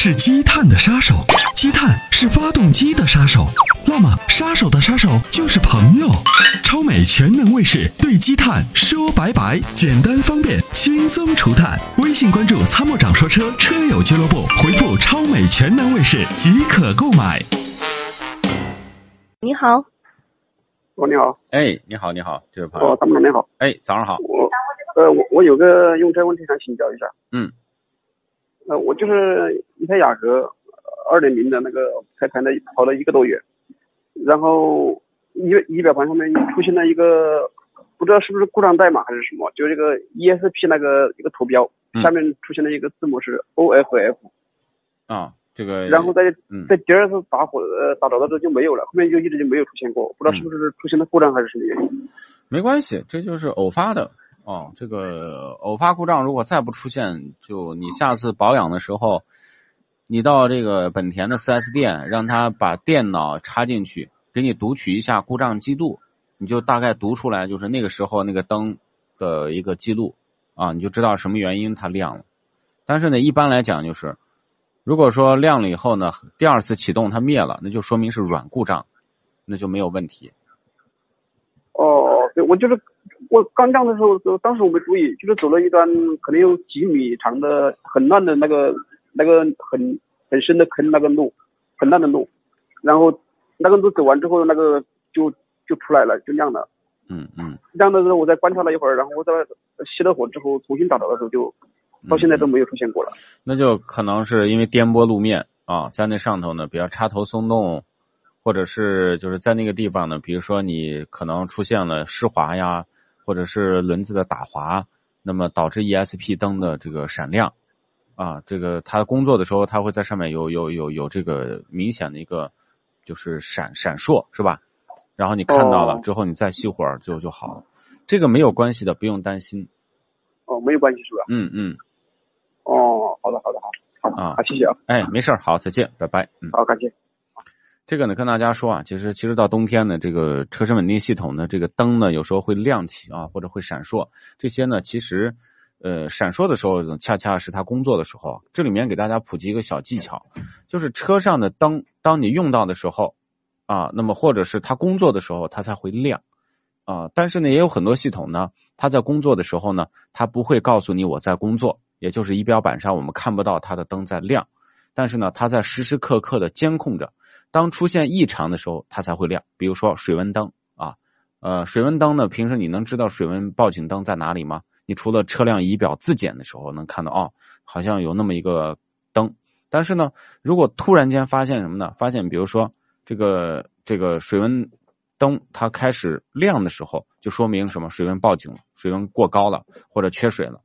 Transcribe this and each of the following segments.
是积碳的杀手，积碳是发动机的杀手。那么，杀手的杀手就是朋友。超美全能卫士对积碳说拜拜，简单方便，轻松除碳。微信关注“参谋长说车”车友俱乐部，回复“超美全能卫士”即可购买。你好，哦，你好，哎，你好，你好，这位朋友，哦，参谋长你好，哎，早上好，我呃我我有个用车问题想请教一下，嗯，呃我就是一台雅阁二点零的那个开盘的跑了一个多月，然后仪仪表盘上面出现了一个不知道是不是故障代码还是什么，就这个 ESP 那个一个图标嗯下面出现了一个字母是 OFF，、啊，这个，然后在嗯在第二次打火呃打着打着就没有了，后面就一直就没有出现过，不知道是不是出现了故障还是什么原因。没关系，这就是偶发的哦。这个偶发故障如果再不出现，就你下次保养的时候，你到这个本田的 4S 店，让他把电脑插进去，给你读取一下故障记录，你就大概读出来就是那个时候那个灯的一个记录啊，你就知道什么原因它亮了。但是呢，一般来讲就是，如果说亮了以后呢，第二次启动它灭了，那就说明是软故障，那就没有问题。哦，对，我就是我刚降的时候，当时我没注意，就是走了一段可能有几米长的很烂的那个那个很很深的坑那个路，很烂的路，然后那个路走完之后，那个就就出来了，就亮了。嗯嗯。亮的时候我再观察了一会儿，然后我在熄了火之后重新打着的时候就，到现在都没有出现过了。那就可能是因为颠簸路面啊，在那上头呢，比较插头松动，或者是就是在那个地方呢，比如说你可能出现了湿滑呀，或者是轮子的打滑，那么导致 ESP 灯的这个闪亮啊，这个它工作的时候，它会在上面有有有有这个明显的一个就是闪闪烁，是吧？然后你看到了哦之后，你再熄火就就好了，这个没有关系的，不用担心。哦，没有关系是吧？嗯嗯，哦，好的好的好，好啊谢谢啊，哎，没事儿，好，再见，拜拜，嗯。好感谢。这个呢，跟大家说啊，其实其实到冬天呢，这个车身稳定系统呢，这个灯呢有时候会亮起啊，或者会闪烁，这些呢其实呃闪烁的时候，恰恰是它工作的时候。这里面给大家普及一个小技巧，就是车上的灯，当你用到的时候啊，那么或者是它工作的时候，它才会亮啊。但是呢，也有很多系统呢，它在工作的时候呢，它不会告诉你我在工作，也就是仪表板上我们看不到它的灯在亮，但是呢，它在时时刻刻的监控着。当出现异常的时候，它才会亮。比如说水温灯啊，呃，水温灯呢，平时你能知道水温报警灯在哪里吗？你除了车辆仪表自检的时候能看到哦，好像有那么一个灯。但是呢，如果突然间发现什么呢？发现比如说这个这个水温灯它开始亮的时候，就说明什么？水温报警了，水温过高了或者缺水了。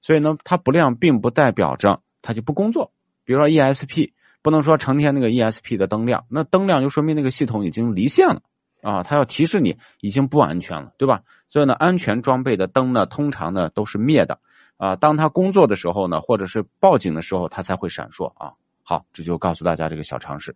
所以呢，它不亮并不代表着它就不工作。比如说 ESP。不能说成天那个 ESP 的灯亮，那灯亮就说明那个系统已经离线了啊，它要提示你已经不安全了，对吧？所以呢，安全装备的灯呢，通常呢都是灭的啊。当它工作的时候呢，或者是报警的时候，它才会闪烁啊。好，这就告诉大家这个小常识。